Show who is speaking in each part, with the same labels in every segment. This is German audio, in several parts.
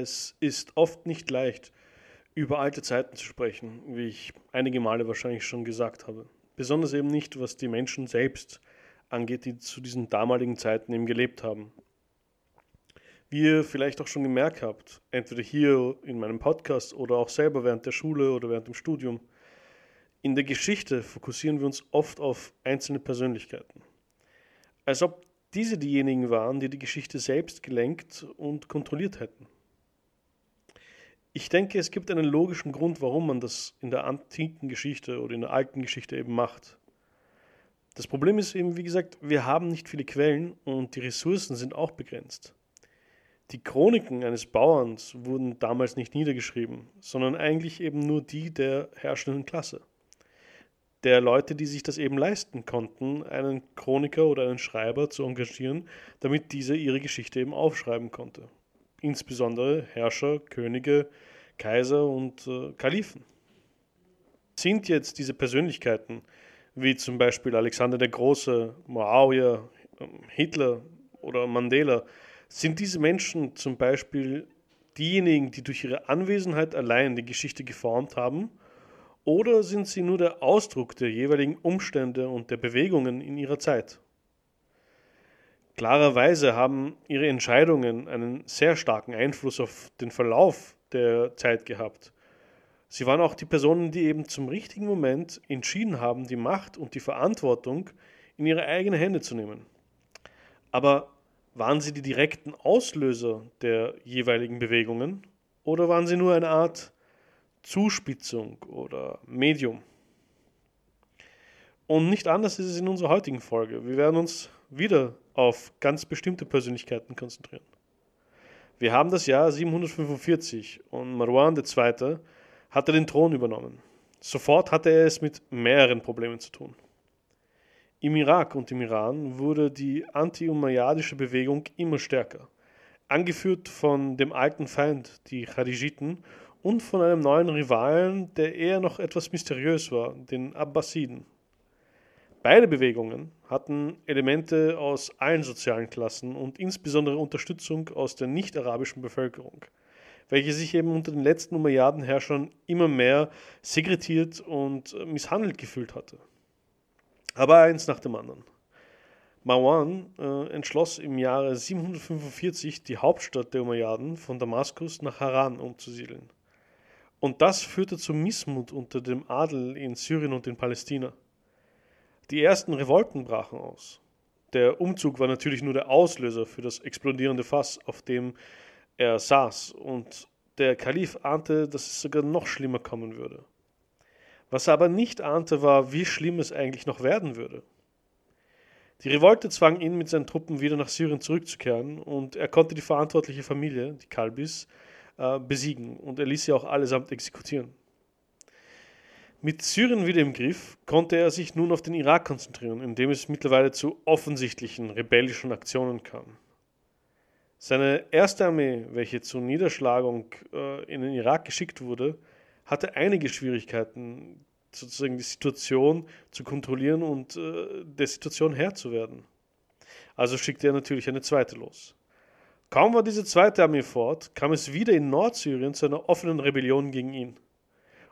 Speaker 1: Es ist oft nicht leicht, über alte Zeiten zu sprechen, wie ich einige Male wahrscheinlich schon gesagt habe. Besonders eben nicht, was die Menschen selbst angeht, die zu diesen damaligen Zeiten eben gelebt haben. Wie ihr vielleicht auch schon gemerkt habt, entweder hier in meinem Podcast oder auch selber während der Schule oder während dem Studium, in der Geschichte fokussieren wir uns oft auf einzelne Persönlichkeiten. Als ob diese diejenigen waren, die die Geschichte selbst gelenkt und kontrolliert hätten. Ich denke, es gibt einen logischen Grund, warum man das in der antiken Geschichte oder in der alten Geschichte eben macht. Das Problem ist eben, wie gesagt, wir haben nicht viele Quellen und die Ressourcen sind auch begrenzt. Die Chroniken eines Bauerns wurden damals nicht niedergeschrieben, sondern eigentlich eben nur die der herrschenden Klasse. Der Leute, die sich das eben leisten konnten, einen Chroniker oder einen Schreiber zu engagieren, damit dieser ihre Geschichte eben aufschreiben konnte. Insbesondere Herrscher, Könige, Kaiser und äh, Kalifen. Sind jetzt diese Persönlichkeiten, wie zum Beispiel Alexander der Große, Muawiyah, Hitler oder Mandela, sind diese Menschen zum Beispiel diejenigen, die durch ihre Anwesenheit allein die Geschichte geformt haben? Oder sind sie nur der Ausdruck der jeweiligen Umstände und der Bewegungen in ihrer Zeit? Klarerweise haben ihre Entscheidungen einen sehr starken Einfluss auf den Verlauf der Zeit gehabt. Sie waren auch die Personen, die eben zum richtigen Moment entschieden haben, die Macht und die Verantwortung in ihre eigenen Hände zu nehmen. Aber waren sie die direkten Auslöser der jeweiligen Bewegungen oder waren sie nur eine Art Zuspitzung oder Medium? Und nicht anders ist es in unserer heutigen Folge. Wir werden uns wieder auf ganz bestimmte Persönlichkeiten konzentrieren. Wir haben das Jahr 745 und Marwan II hatte den Thron übernommen. Sofort hatte er es mit mehreren Problemen zu tun. Im Irak und im Iran wurde die anti-umayyadische Bewegung immer stärker, angeführt von dem alten Feind, die Kharijiten, und von einem neuen Rivalen, der eher noch etwas mysteriös war, den Abbasiden. Beide Bewegungen hatten Elemente aus allen sozialen Klassen und insbesondere Unterstützung aus der nicht-arabischen Bevölkerung – welche sich eben unter den letzten Umayyaden-Herrschern immer mehr segretiert und misshandelt gefühlt hatte. Aber eins nach dem anderen. Marwan äh, entschloss im Jahre 745 die Hauptstadt der Umayyaden von Damaskus nach Haran umzusiedeln. Und das führte zu Missmut unter dem Adel in Syrien und in Palästina. Die ersten Revolten brachen aus. Der Umzug war natürlich nur der Auslöser für das explodierende Fass, auf dem er saß und der Kalif ahnte, dass es sogar noch schlimmer kommen würde. Was er aber nicht ahnte, war, wie schlimm es eigentlich noch werden würde. Die Revolte zwang ihn, mit seinen Truppen wieder nach Syrien zurückzukehren und er konnte die verantwortliche Familie, die Kalbis, äh, besiegen und er ließ sie auch allesamt exekutieren. Mit Syrien wieder im Griff konnte er sich nun auf den Irak konzentrieren, in dem es mittlerweile zu offensichtlichen rebellischen Aktionen kam. Seine erste Armee, welche zur Niederschlagung äh, in den Irak geschickt wurde, hatte einige Schwierigkeiten, sozusagen die Situation zu kontrollieren und äh, der Situation Herr zu werden. Also schickte er natürlich eine zweite los. Kaum war diese zweite Armee fort, kam es wieder in Nordsyrien zu einer offenen Rebellion gegen ihn.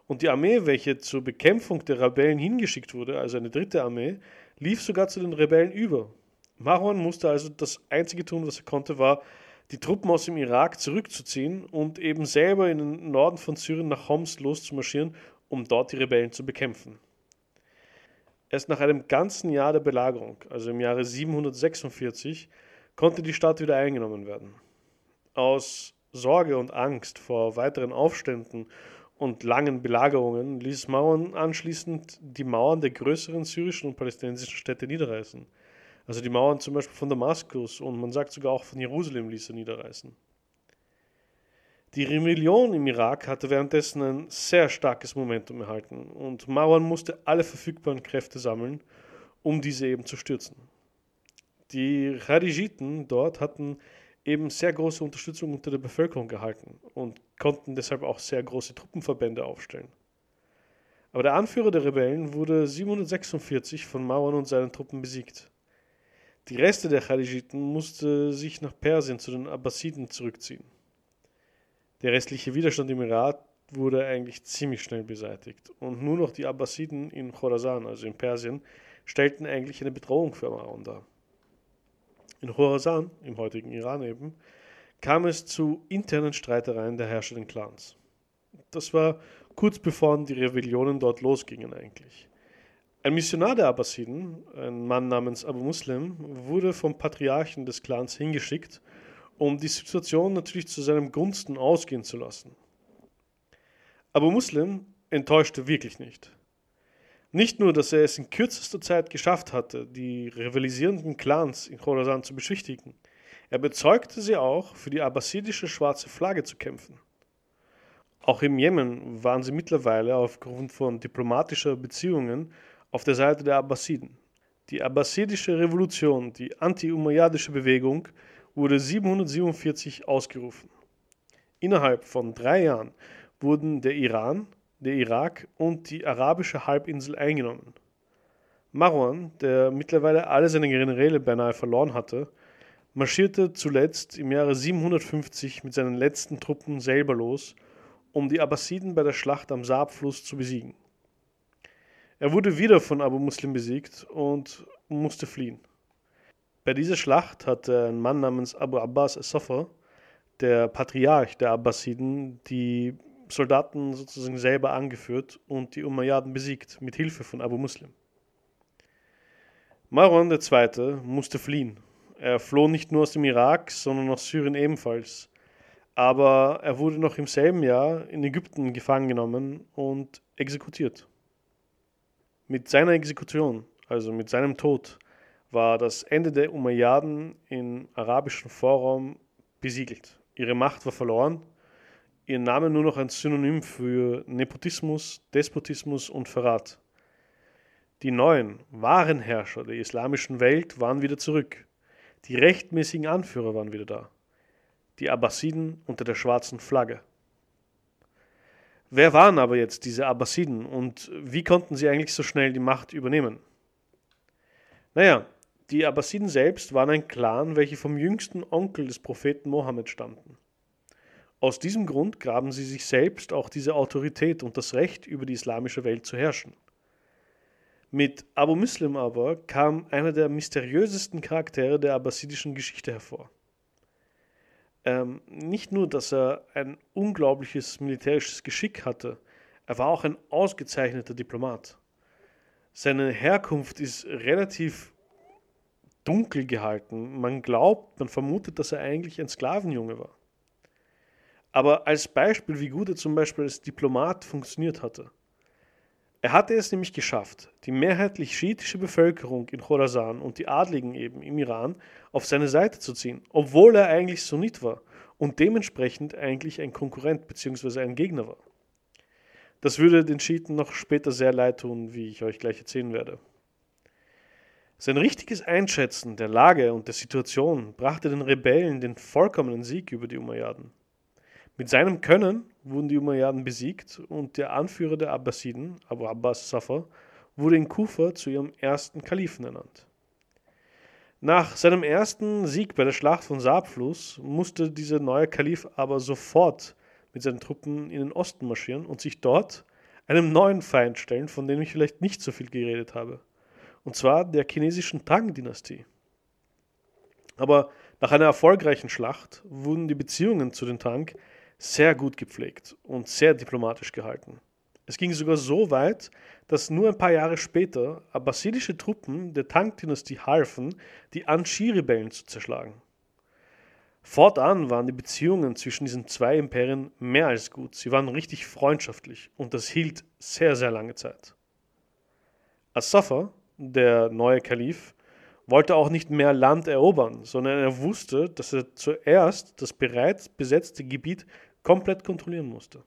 Speaker 1: Und die Armee, welche zur Bekämpfung der Rebellen hingeschickt wurde, also eine dritte Armee, lief sogar zu den Rebellen über. Marwan musste also das Einzige tun, was er konnte, war, die Truppen aus dem Irak zurückzuziehen und eben selber in den Norden von Syrien nach Homs loszumarschieren, um dort die Rebellen zu bekämpfen. Erst nach einem ganzen Jahr der Belagerung, also im Jahre 746, konnte die Stadt wieder eingenommen werden. Aus Sorge und Angst vor weiteren Aufständen und langen Belagerungen ließ Mauern anschließend die Mauern der größeren syrischen und palästinensischen Städte niederreißen. Also die Mauern zum Beispiel von Damaskus und man sagt sogar auch von Jerusalem ließ er niederreißen. Die Rebellion im Irak hatte währenddessen ein sehr starkes Momentum erhalten und Marwan musste alle verfügbaren Kräfte sammeln, um diese eben zu stürzen. Die Kharijiten dort hatten eben sehr große Unterstützung unter der Bevölkerung gehalten und konnten deshalb auch sehr große Truppenverbände aufstellen. Aber der Anführer der Rebellen wurde 746 von Marwan und seinen Truppen besiegt. Die Reste der Charijiten mussten sich nach Persien zu den Abbasiden zurückziehen. Der restliche Widerstand im Irak wurde eigentlich ziemlich schnell beseitigt und nur noch die Abbasiden in Khorasan, also in Persien, stellten eigentlich eine Bedrohung für Marwan dar. In Khorasan, im heutigen Iran eben, kam es zu internen Streitereien der herrschenden Clans. Das war kurz bevor die Rebellionen dort losgingen eigentlich. Ein Missionar der Abbasiden, ein Mann namens Abu Muslim, wurde vom Patriarchen des Clans hingeschickt, um die Situation natürlich zu seinem Gunsten ausgehen zu lassen. Abu Muslim enttäuschte wirklich nicht. Nicht nur, dass er es in kürzester Zeit geschafft hatte, die rivalisierenden Clans in Khorasan zu beschwichtigen, er bezeugte sie auch, für die abbasidische schwarze Flagge zu kämpfen. Auch im Jemen waren sie mittlerweile aufgrund von diplomatischer Beziehungen auf der Seite der Abbasiden. Die abbasidische Revolution, die anti-umayyadische Bewegung, wurde 747 ausgerufen. Innerhalb von drei Jahren wurden der Iran, der Irak und die arabische Halbinsel eingenommen. Marwan, der mittlerweile alle seine Generäle beinahe verloren hatte, marschierte zuletzt im Jahre 750 mit seinen letzten Truppen selber los, um die Abbasiden bei der Schlacht am Saabfluss zu besiegen. Er wurde wieder von Abu Muslim besiegt und musste fliehen. Bei dieser Schlacht hatte ein Mann namens Abu Abbas as-Safar, der Patriarch der Abbasiden, die Soldaten sozusagen selber angeführt und die Umayyaden besiegt, mit Hilfe von Abu Muslim. Marwan II. musste fliehen er floh nicht nur aus dem Irak, sondern aus Syrien ebenfalls. Aber er wurde noch im selben Jahr in Ägypten gefangen genommen und exekutiert. Mit seiner Exekution, also mit seinem Tod, war das Ende der Umayyaden im arabischen Vorraum besiegelt. Ihre Macht war verloren, ihr Name nur noch ein Synonym für Nepotismus, Despotismus und Verrat. Die neuen, wahren Herrscher der islamischen Welt waren wieder zurück. Die rechtmäßigen Anführer waren wieder da. Die Abbasiden unter der schwarzen Flagge. Wer waren aber jetzt diese Abbasiden und wie konnten sie eigentlich so schnell die Macht übernehmen? Naja, die Abbasiden selbst waren ein Clan, welche vom jüngsten Onkel des Propheten Mohammed stammten. Aus diesem Grund graben sie sich selbst auch diese Autorität und das Recht über die islamische Welt zu herrschen. Mit Abu Muslim aber kam einer der mysteriösesten Charaktere der abbasidischen Geschichte hervor. Ähm, nicht nur, dass er ein unglaubliches militärisches Geschick hatte, er war auch ein ausgezeichneter Diplomat. Seine Herkunft ist relativ dunkel gehalten. Man glaubt, man vermutet, dass er eigentlich ein Sklavenjunge war. Aber als Beispiel, wie gut er zum Beispiel als Diplomat funktioniert hatte. Er hatte es nämlich geschafft, die mehrheitlich schiitische Bevölkerung in Khorasan und die Adligen eben im Iran auf seine Seite zu ziehen, obwohl er eigentlich Sunnit war und dementsprechend eigentlich ein Konkurrent bzw. ein Gegner war. Das würde den Schiiten noch später sehr leid tun, wie ich euch gleich erzählen werde. Sein richtiges Einschätzen der Lage und der Situation brachte den Rebellen den vollkommenen Sieg über die Umayyaden. Mit seinem Können wurden die Umayyaden besiegt und der Anführer der Abbasiden, Abu Abbas Safar, wurde in Kufa zu ihrem ersten Kalifen ernannt. Nach seinem ersten Sieg bei der Schlacht von Saabfluss musste dieser neue Kalif aber sofort mit seinen Truppen in den Osten marschieren und sich dort einem neuen Feind stellen, von dem ich vielleicht nicht so viel geredet habe. Und zwar der chinesischen Tang-Dynastie. Aber nach einer erfolgreichen Schlacht wurden die Beziehungen zu den Tang sehr gut gepflegt und sehr diplomatisch gehalten. Es ging sogar so weit, dass nur ein paar Jahre später abbasidische Truppen der Tang-Dynastie halfen, die Anshi-Rebellen zu zerschlagen. Fortan waren die Beziehungen zwischen diesen zwei Imperien mehr als gut. Sie waren richtig freundschaftlich und das hielt sehr, sehr lange Zeit. As-Safa, der neue Kalif, wollte auch nicht mehr Land erobern, sondern er wusste, dass er zuerst das bereits besetzte Gebiet komplett kontrollieren musste.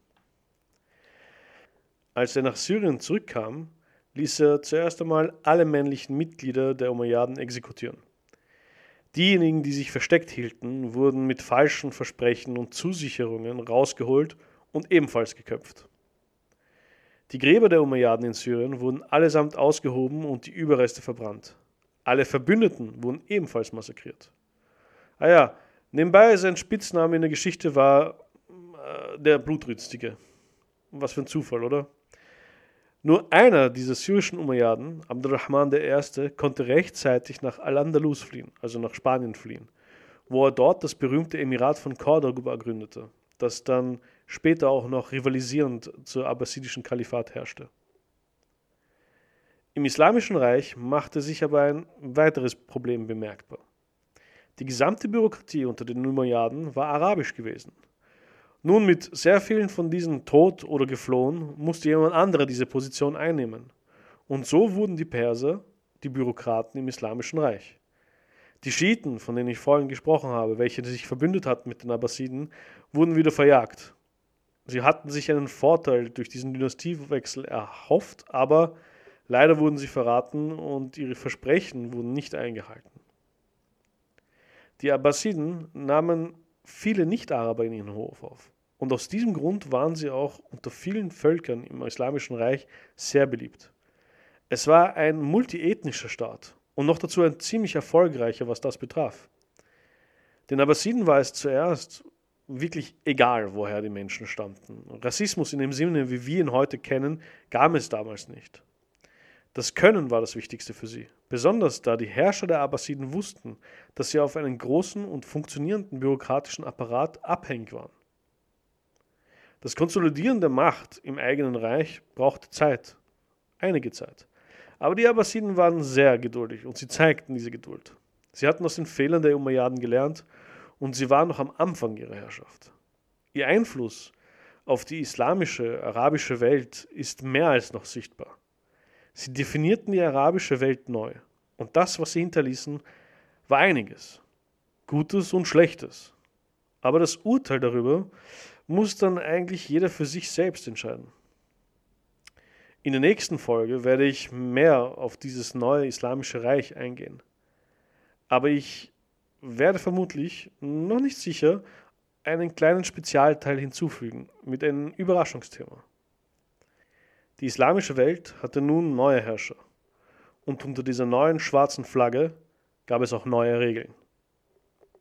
Speaker 1: Als er nach Syrien zurückkam, ließ er zuerst einmal alle männlichen Mitglieder der Umayyaden exekutieren. Diejenigen, die sich versteckt hielten, wurden mit falschen Versprechen und Zusicherungen rausgeholt und ebenfalls geköpft. Die Gräber der Umayyaden in Syrien wurden allesamt ausgehoben und die Überreste verbrannt. Alle Verbündeten wurden ebenfalls massakriert. Ah ja, nebenbei sein Spitzname in der Geschichte war der Blutrünstige. Was für ein Zufall, oder? Nur einer dieser syrischen Umayyaden, Abdurrahman I., konnte rechtzeitig nach Al-Andalus fliehen, also nach Spanien fliehen, wo er dort das berühmte Emirat von Cordoba gründete, das dann später auch noch rivalisierend zur abbasidischen Kalifat herrschte. Im Islamischen Reich machte sich aber ein weiteres Problem bemerkbar. Die gesamte Bürokratie unter den Umayyaden war arabisch gewesen. Nun, mit sehr vielen von diesen tot oder geflohen, musste jemand anderer diese Position einnehmen. Und so wurden die Perser die Bürokraten im Islamischen Reich. Die Schiiten, von denen ich vorhin gesprochen habe, welche sich verbündet hatten mit den Abbasiden, wurden wieder verjagt. Sie hatten sich einen Vorteil durch diesen Dynastiewechsel erhofft, aber leider wurden sie verraten und ihre Versprechen wurden nicht eingehalten. Die Abbasiden nahmen viele Nicht-Araber in ihren Hof auf. Und aus diesem Grund waren sie auch unter vielen Völkern im Islamischen Reich sehr beliebt. Es war ein multiethnischer Staat und noch dazu ein ziemlich erfolgreicher, was das betraf. Den Abbasiden war es zuerst wirklich egal, woher die Menschen stammten. Rassismus in dem Sinne, wie wir ihn heute kennen, gab es damals nicht. Das Können war das Wichtigste für sie, besonders da die Herrscher der Abbasiden wussten, dass sie auf einen großen und funktionierenden bürokratischen Apparat abhängig waren. Das Konsolidieren der Macht im eigenen Reich brauchte Zeit, einige Zeit. Aber die Abbasiden waren sehr geduldig und sie zeigten diese Geduld. Sie hatten aus den Fehlern der Umayyaden gelernt und sie waren noch am Anfang ihrer Herrschaft. Ihr Einfluss auf die islamische, arabische Welt ist mehr als noch sichtbar. Sie definierten die arabische Welt neu. Und das, was sie hinterließen, war einiges. Gutes und Schlechtes. Aber das Urteil darüber muss dann eigentlich jeder für sich selbst entscheiden. In der nächsten Folge werde ich mehr auf dieses neue islamische Reich eingehen. Aber ich werde vermutlich, noch nicht sicher, einen kleinen Spezialteil hinzufügen mit einem Überraschungsthema. Die islamische Welt hatte nun neue Herrscher. Und unter dieser neuen schwarzen Flagge gab es auch neue Regeln.